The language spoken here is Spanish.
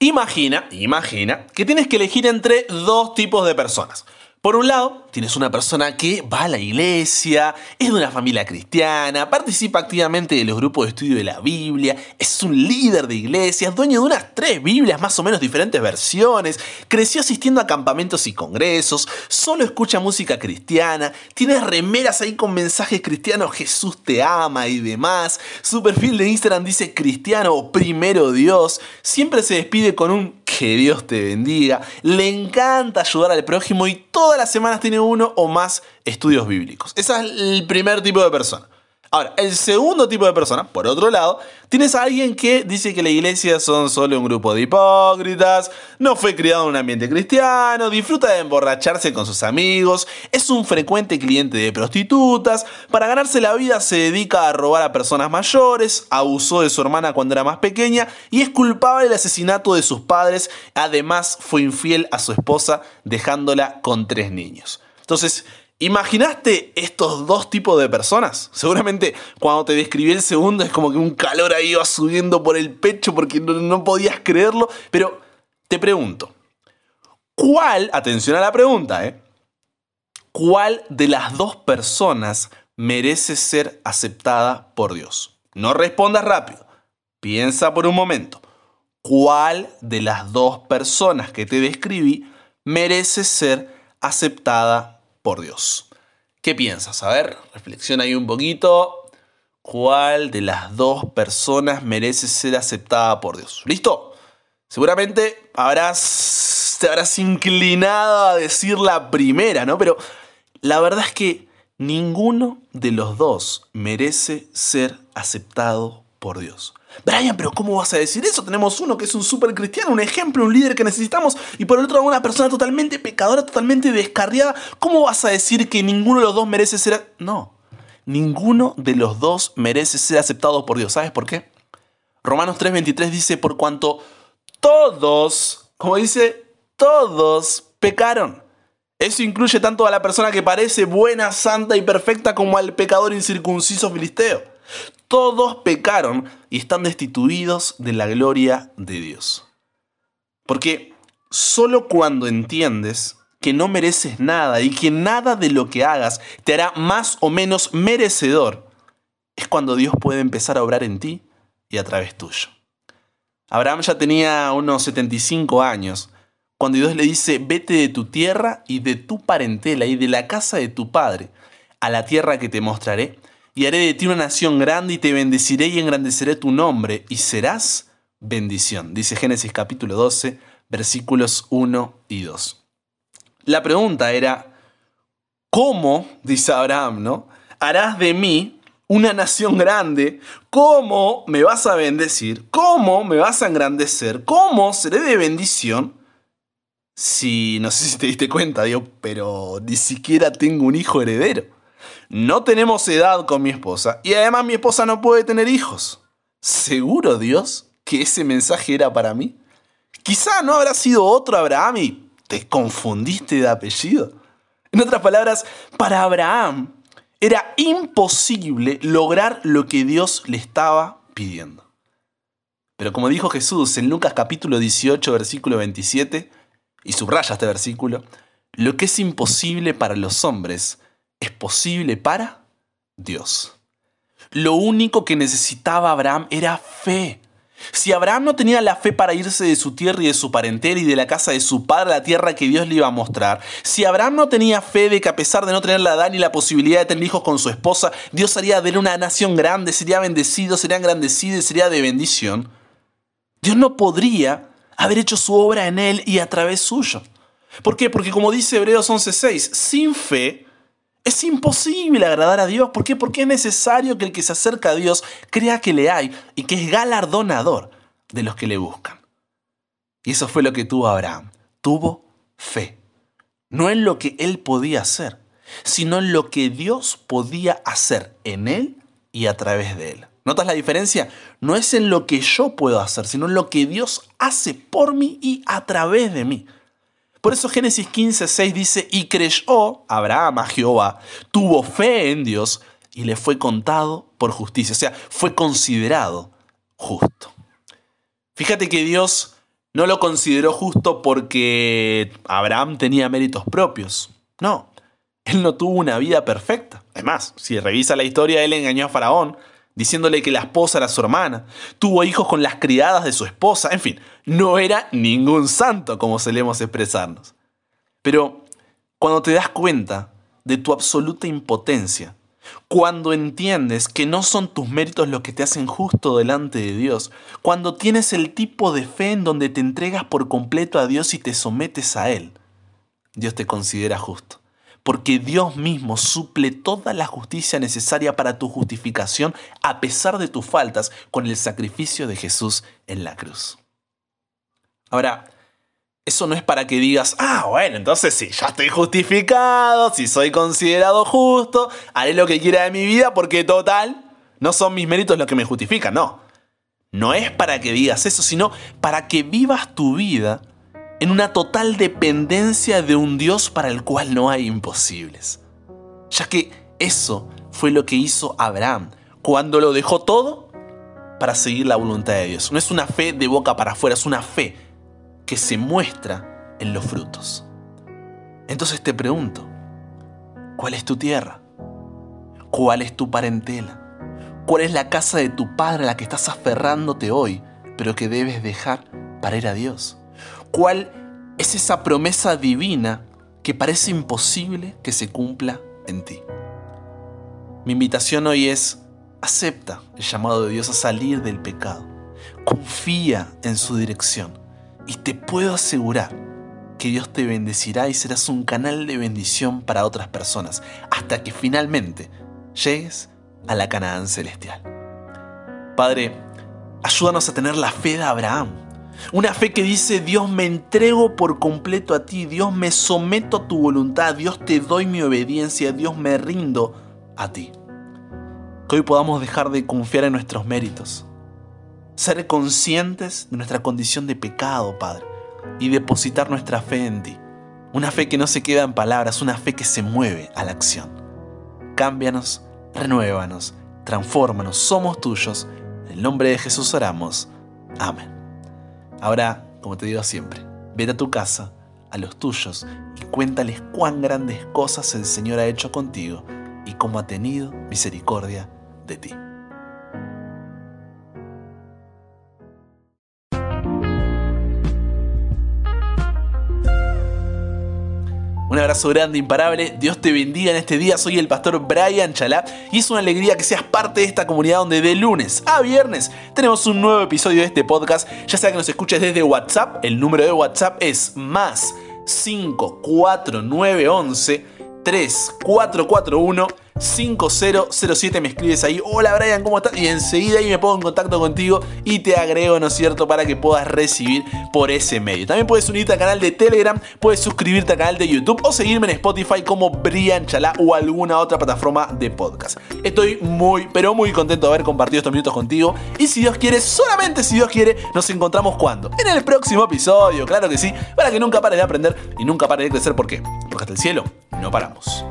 Imagina, imagina que tienes que elegir entre dos tipos de personas. Por un lado, tienes una persona que va a la iglesia, es de una familia cristiana, participa activamente de los grupos de estudio de la Biblia, es un líder de iglesia, es dueño de unas tres Biblias, más o menos diferentes versiones, creció asistiendo a campamentos y congresos, solo escucha música cristiana, tiene remeras ahí con mensajes cristianos, Jesús te ama y demás, su perfil de Instagram dice cristiano primero Dios, siempre se despide con un que Dios te bendiga, le encanta ayudar al prójimo y todas las semanas tiene uno o más estudios bíblicos. Ese es el primer tipo de persona. Ahora, el segundo tipo de persona, por otro lado, tienes a alguien que dice que la iglesia son solo un grupo de hipócritas, no fue criado en un ambiente cristiano, disfruta de emborracharse con sus amigos, es un frecuente cliente de prostitutas, para ganarse la vida se dedica a robar a personas mayores, abusó de su hermana cuando era más pequeña y es culpable del asesinato de sus padres, además fue infiel a su esposa dejándola con tres niños. Entonces, ¿Imaginaste estos dos tipos de personas? Seguramente cuando te describí el segundo es como que un calor ahí iba subiendo por el pecho porque no, podías creerlo. Pero te pregunto, ¿cuál, atención a la pregunta, eh? ¿Cuál de las dos personas merece ser aceptada por Dios? No respondas rápido. Piensa por un momento. ¿Cuál de las dos personas que te describí merece ser aceptada por Dios. ¿Qué piensas? A ver, reflexiona ahí un poquito. ¿Cuál de las dos personas merece ser aceptada por Dios? ¿Listo? Seguramente habrás, te habrás inclinado a decir la primera, ¿no? Pero la verdad es que ninguno de los dos merece ser aceptado por Dios. Brian, pero ¿cómo vas a decir eso? Tenemos uno que es un super cristiano, un ejemplo, un líder que necesitamos, y por el otro una persona totalmente pecadora, totalmente descarriada. ¿Cómo vas a decir que ninguno de los dos merece ser... No, ninguno de los dos merece ser aceptado por Dios. ¿Sabes por qué? Romanos 3:23 dice, por cuanto todos, como dice, todos pecaron. Eso incluye tanto a la persona que parece buena, santa y perfecta como al pecador incircunciso filisteo. Todos pecaron y están destituidos de la gloria de Dios. Porque solo cuando entiendes que no mereces nada y que nada de lo que hagas te hará más o menos merecedor, es cuando Dios puede empezar a obrar en ti y a través tuyo. Abraham ya tenía unos 75 años cuando Dios le dice, vete de tu tierra y de tu parentela y de la casa de tu padre a la tierra que te mostraré y haré de ti una nación grande y te bendeciré y engrandeceré tu nombre y serás bendición. Dice Génesis capítulo 12, versículos 1 y 2. La pregunta era, ¿cómo, dice Abraham, ¿no? Harás de mí una nación grande. ¿Cómo me vas a bendecir? ¿Cómo me vas a engrandecer? ¿Cómo seré de bendición? Si, no sé si te diste cuenta, Dios, pero ni siquiera tengo un hijo heredero. No tenemos edad con mi esposa y además mi esposa no puede tener hijos. ¿Seguro Dios que ese mensaje era para mí? Quizá no habrá sido otro Abraham y te confundiste de apellido. En otras palabras, para Abraham era imposible lograr lo que Dios le estaba pidiendo. Pero como dijo Jesús en Lucas capítulo 18, versículo 27, y subraya este versículo, lo que es imposible para los hombres es posible para Dios. Lo único que necesitaba Abraham era fe. Si Abraham no tenía la fe para irse de su tierra y de su parentela y de la casa de su padre a la tierra que Dios le iba a mostrar, si Abraham no tenía fe de que a pesar de no tener la edad ni la posibilidad de tener hijos con su esposa, Dios haría de él una nación grande, sería bendecido, sería engrandecido y sería de bendición, Dios no podría haber hecho su obra en él y a través suyo. ¿Por qué? Porque como dice Hebreos 11:6, sin fe es imposible agradar a Dios. ¿Por qué? Porque es necesario que el que se acerca a Dios crea que le hay y que es galardonador de los que le buscan. Y eso fue lo que tuvo Abraham. Tuvo fe. No en lo que él podía hacer, sino en lo que Dios podía hacer en él y a través de él. ¿Notas la diferencia? No es en lo que yo puedo hacer, sino en lo que Dios hace por mí y a través de mí. Por eso Génesis 15, 6 dice, y creyó Abraham a Jehová, tuvo fe en Dios y le fue contado por justicia, o sea, fue considerado justo. Fíjate que Dios No lo consideró justo porque Abraham tenía méritos propios. No, él no tuvo una vida perfecta. Además, si revisa la historia, él engañó a Faraón, diciéndole que la esposa era su hermana, tuvo hijos con las criadas de su esposa, en fin, no era ningún santo como solemos expresarnos. Pero cuando te das cuenta de tu absoluta impotencia, cuando entiendes que no son tus méritos los que te hacen justo delante de Dios, cuando tienes el tipo de fe en donde te entregas por completo a Dios y te sometes a Él, Dios te considera justo. Porque Dios mismo suple toda la justicia necesaria para tu justificación a pesar de tus faltas con el sacrificio de Jesús en la cruz. Ahora, eso no es para que digas, ah, bueno, entonces sí, ya estoy justificado, si soy considerado justo, haré lo que quiera de mi vida porque total, no son mis méritos los que me justifican, no. No es para que digas eso, sino para que vivas tu vida en una total dependencia de un Dios para el cual no hay imposibles. Ya que eso fue lo que hizo Abraham cuando lo dejó todo para seguir la voluntad de Dios. No es una fe de boca para afuera, es una fe que se muestra en los frutos. Entonces te pregunto, ¿cuál es tu tierra? ¿Cuál es tu parentela? ¿Cuál es la casa de tu padre a la que estás aferrándote hoy, pero que debes dejar para ir a Dios? ¿Cuál es esa promesa divina que parece imposible que se cumpla en ti? Mi invitación hoy es, acepta el llamado de Dios a salir del pecado. Confía en su dirección y te puedo asegurar que Dios te bendecirá y serás un canal de bendición para otras personas, hasta que finalmente llegues a la Canaán celestial. Padre, ayúdanos a tener la fe de Abraham. Una fe que dice, Dios me entrego por completo a ti, Dios me someto a tu voluntad, Dios te doy mi obediencia, Dios me rindo a ti. Que hoy podamos dejar de confiar en nuestros méritos, ser conscientes de nuestra condición de pecado, Padre, y depositar nuestra fe en ti. Una fe que no se queda en palabras, una fe que se mueve a la acción. Cámbianos, renuévanos, transfórmanos, somos tuyos. En el nombre de Jesús oramos. Amén. Ahora, como te digo siempre, vete a tu casa, a los tuyos, y cuéntales cuán grandes cosas el Señor ha hecho contigo y cómo ha tenido misericordia de ti. Un abrazo grande, imparable. Dios te bendiga en este día. Soy el pastor Brian Chalá y es una alegría que seas parte de esta comunidad donde de lunes a viernes tenemos un nuevo episodio de este podcast. Ya sea que nos escuches desde WhatsApp, el número de WhatsApp es más 54911 3441 5007 me escribes ahí, hola Brian, ¿cómo estás? Y enseguida ahí me pongo en contacto contigo y te agrego, ¿no es cierto?, para que puedas recibir por ese medio. También puedes unirte al canal de Telegram, puedes suscribirte al canal de YouTube o seguirme en Spotify como Brian Chalá o alguna otra plataforma de podcast. Estoy muy, pero muy contento de haber compartido estos minutos contigo y si Dios quiere, solamente si Dios quiere, nos encontramos cuando? En el próximo episodio, claro que sí, para que nunca pares de aprender y nunca pares de crecer, ¿por qué? Porque hasta el cielo no paramos.